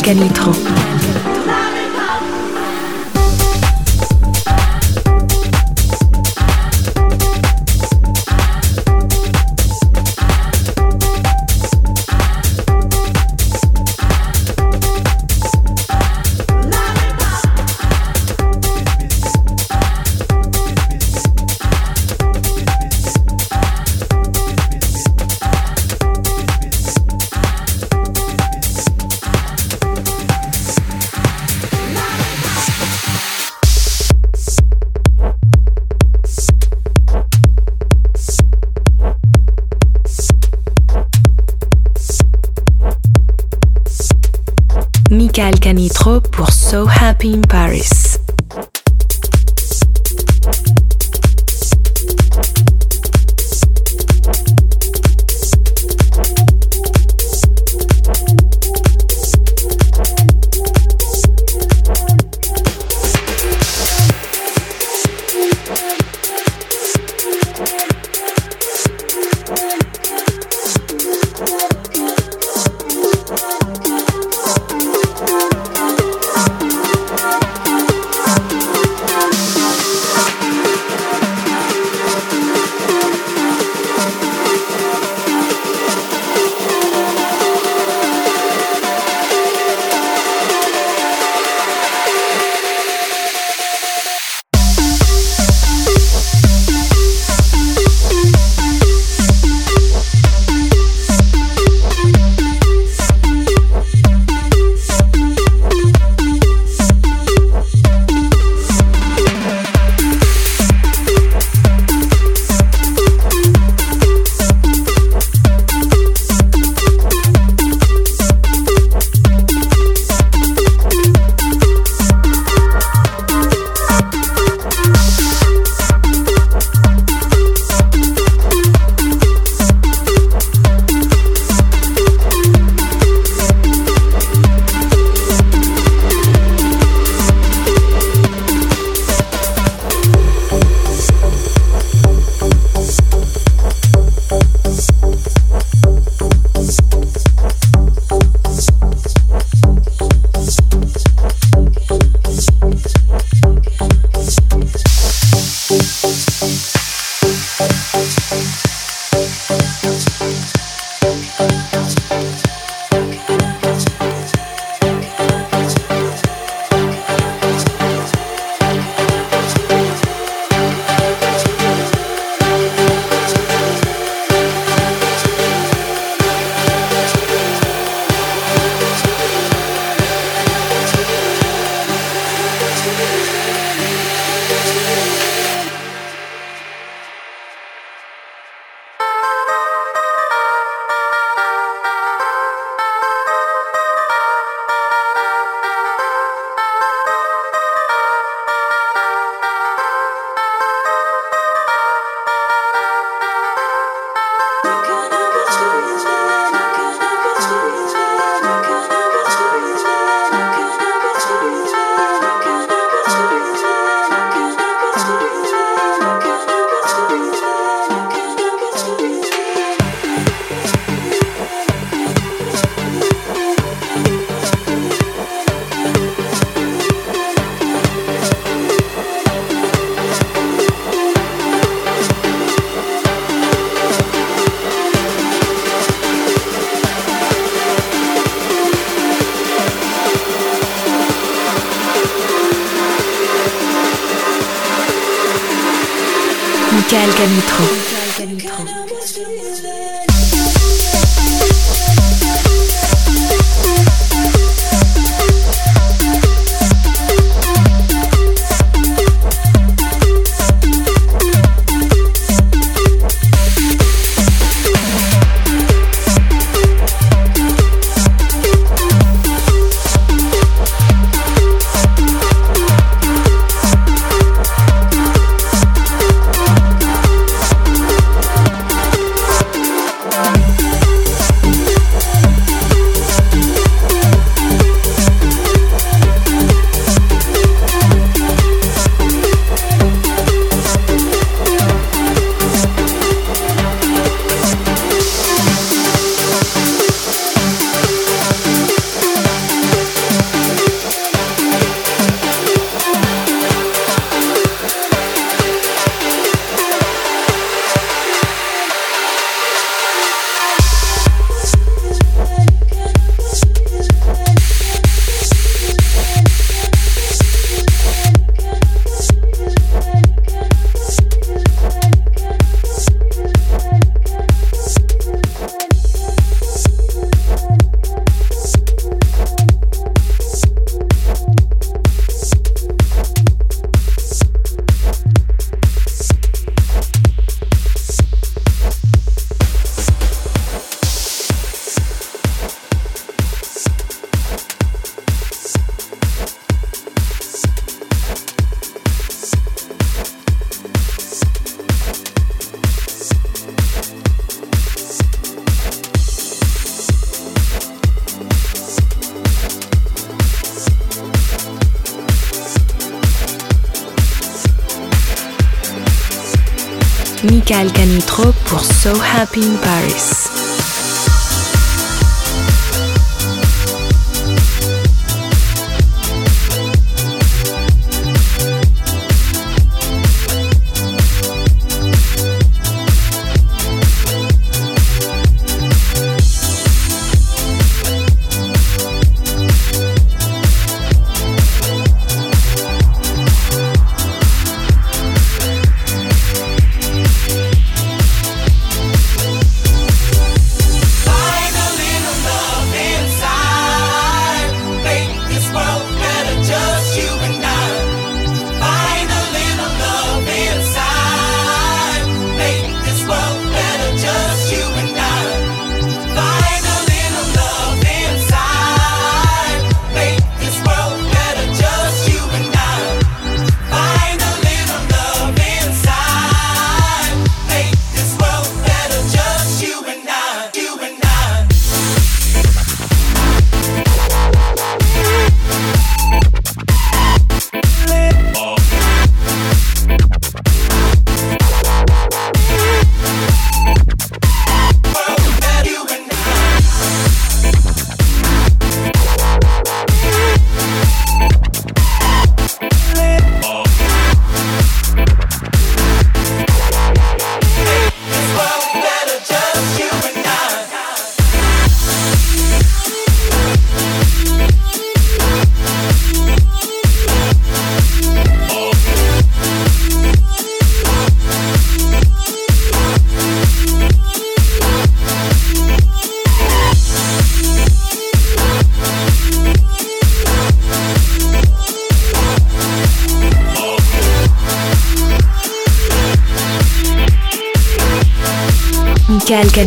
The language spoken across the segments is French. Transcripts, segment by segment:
Canitro Michael Canitro pour So Happy in Paris. Michael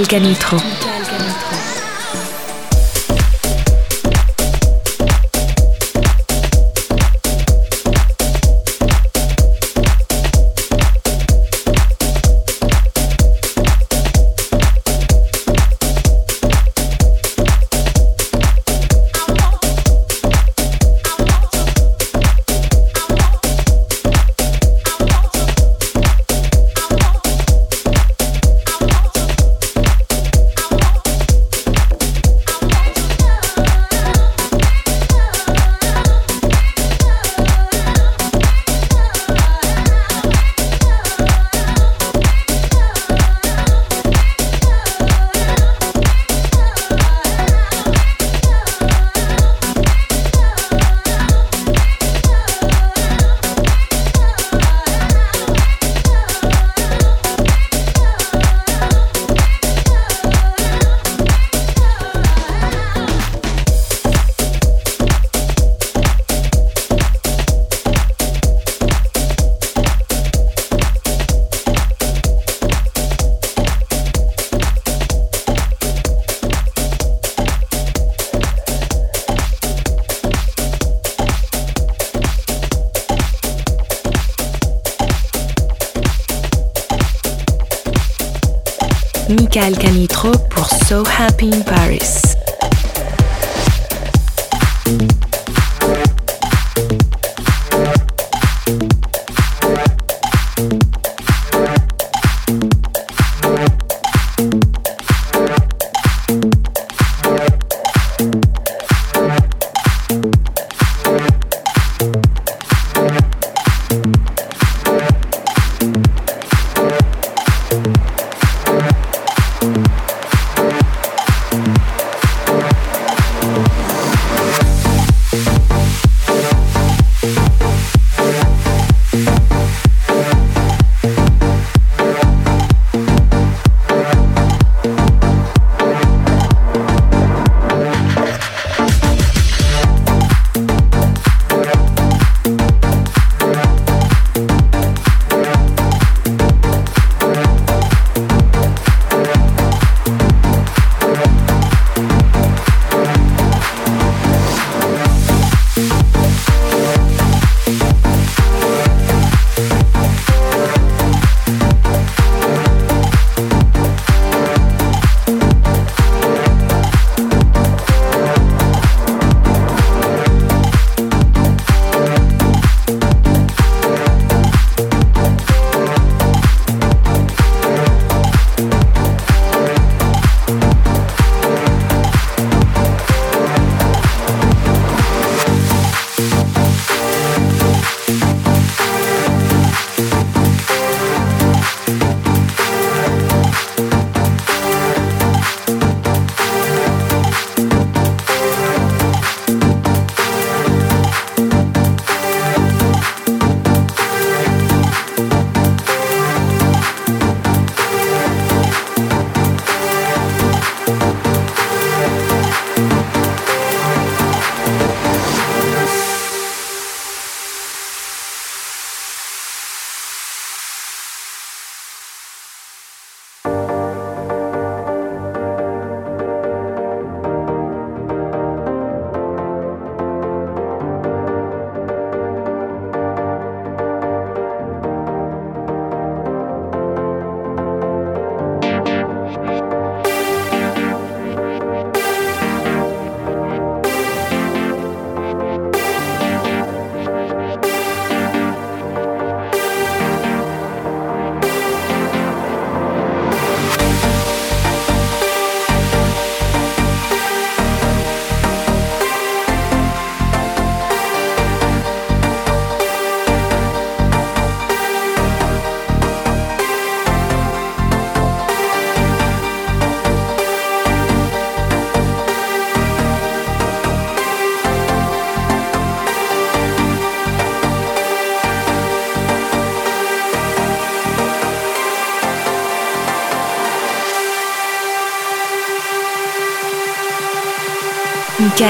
Michael Canitro. Michael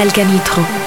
Michael Canitro.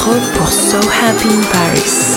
Canitro pour So Happy in Paris.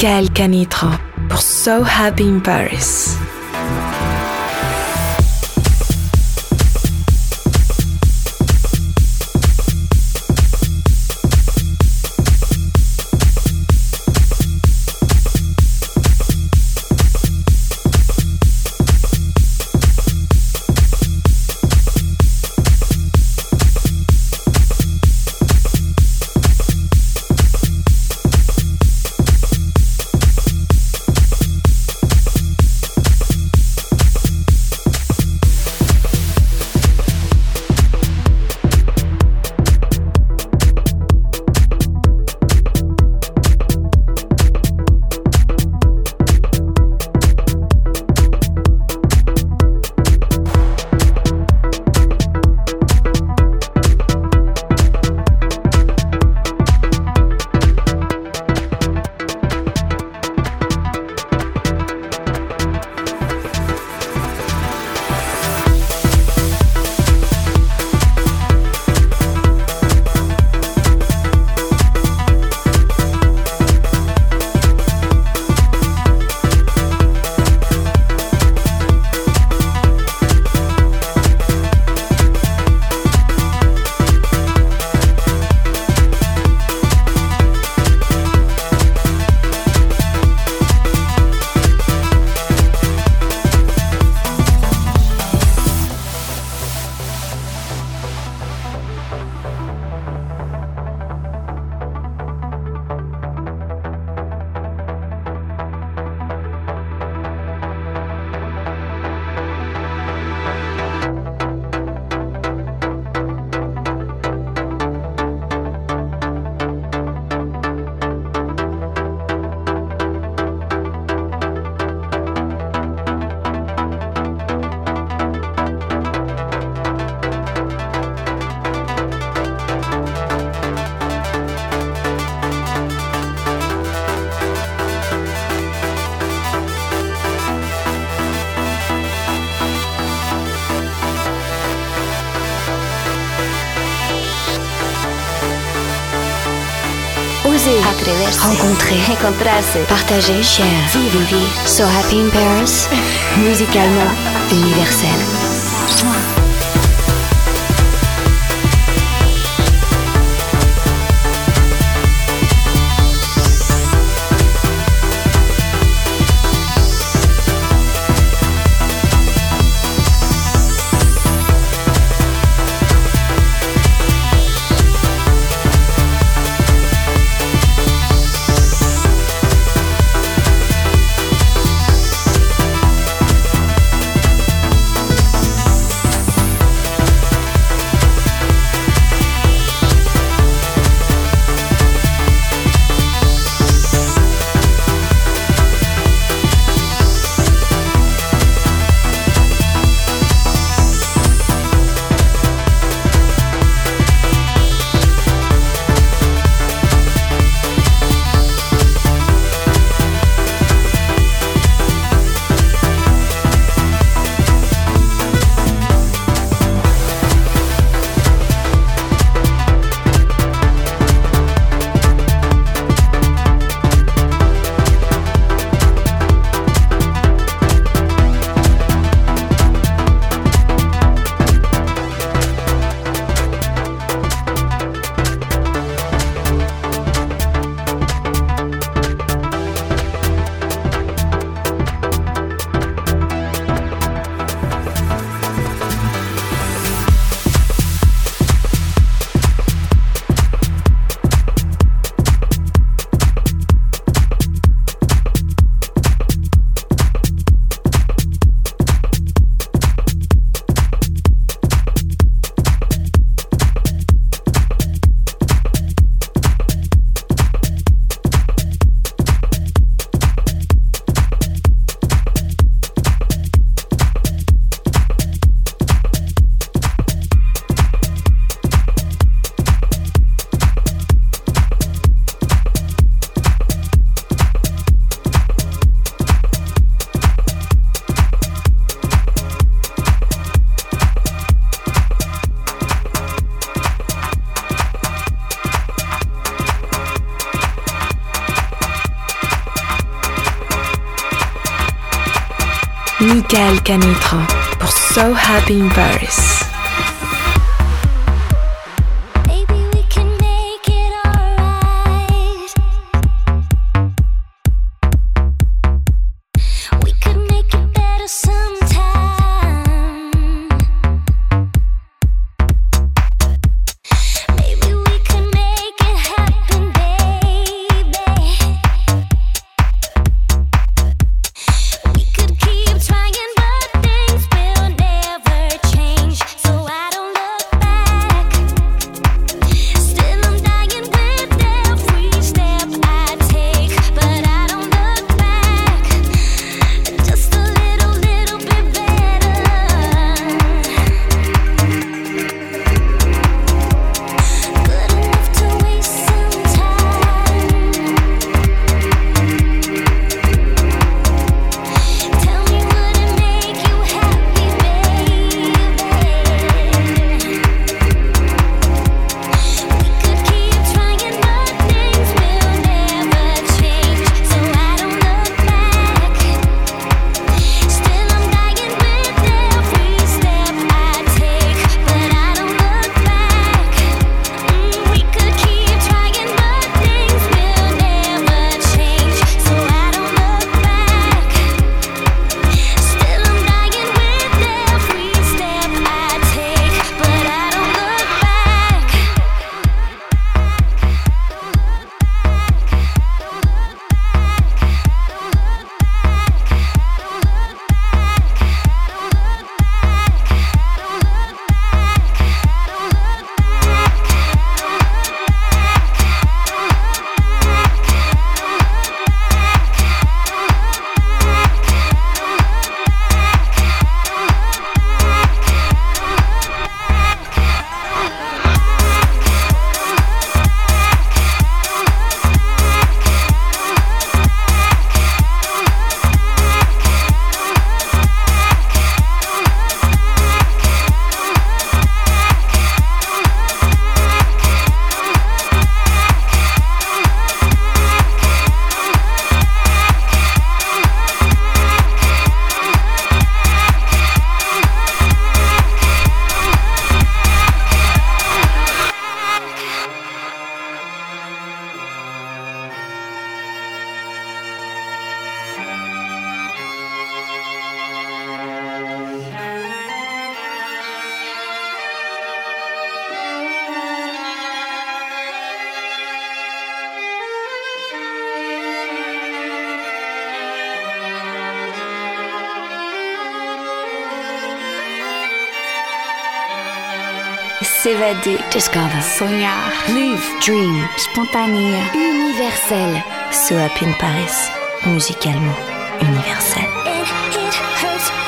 Michael Canitro pour So Happy in Paris. Rencontrer. Encontrarse. Partager. Share. Vivre. Vivre. So happy in Paris. Musicalement universel. Canitro pour So Happy in Paris. S'évader. Discover. Sonhar. Live. Dream. Spontanea. Universel. So Happy in Paris. Musicalement universel. It hurts